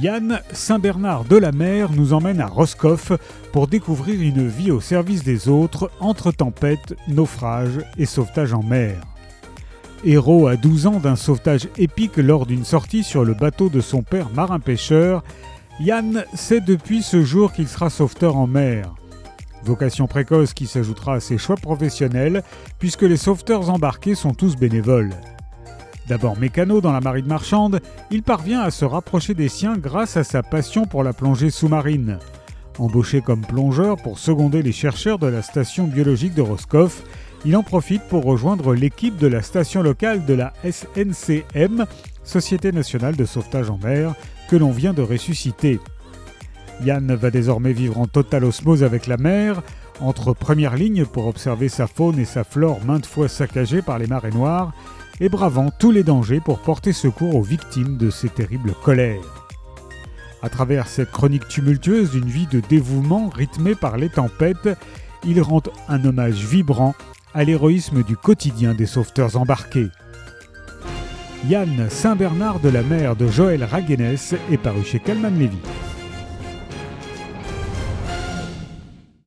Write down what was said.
Yann Saint-Bernard de la Mer nous emmène à Roscoff pour découvrir une vie au service des autres entre tempêtes, naufrages et sauvetage en mer. Héros à 12 ans d'un sauvetage épique lors d'une sortie sur le bateau de son père marin-pêcheur, Yann sait depuis ce jour qu'il sera sauveteur en mer. Vocation précoce qui s'ajoutera à ses choix professionnels puisque les sauveteurs embarqués sont tous bénévoles. D'abord mécano dans la marine marchande, il parvient à se rapprocher des siens grâce à sa passion pour la plongée sous-marine. Embauché comme plongeur pour seconder les chercheurs de la station biologique de Roscoff, il en profite pour rejoindre l'équipe de la station locale de la SNCM, Société nationale de sauvetage en mer, que l'on vient de ressusciter. Yann va désormais vivre en totale osmose avec la mer, entre première ligne pour observer sa faune et sa flore maintes fois saccagées par les marées noires, et bravant tous les dangers pour porter secours aux victimes de ces terribles colères. À travers cette chronique tumultueuse d'une vie de dévouement rythmée par les tempêtes, il rend un hommage vibrant à l'héroïsme du quotidien des sauveteurs embarqués. Yann Saint-Bernard de la mer de Joël Raguenès est paru chez Calman Lévy.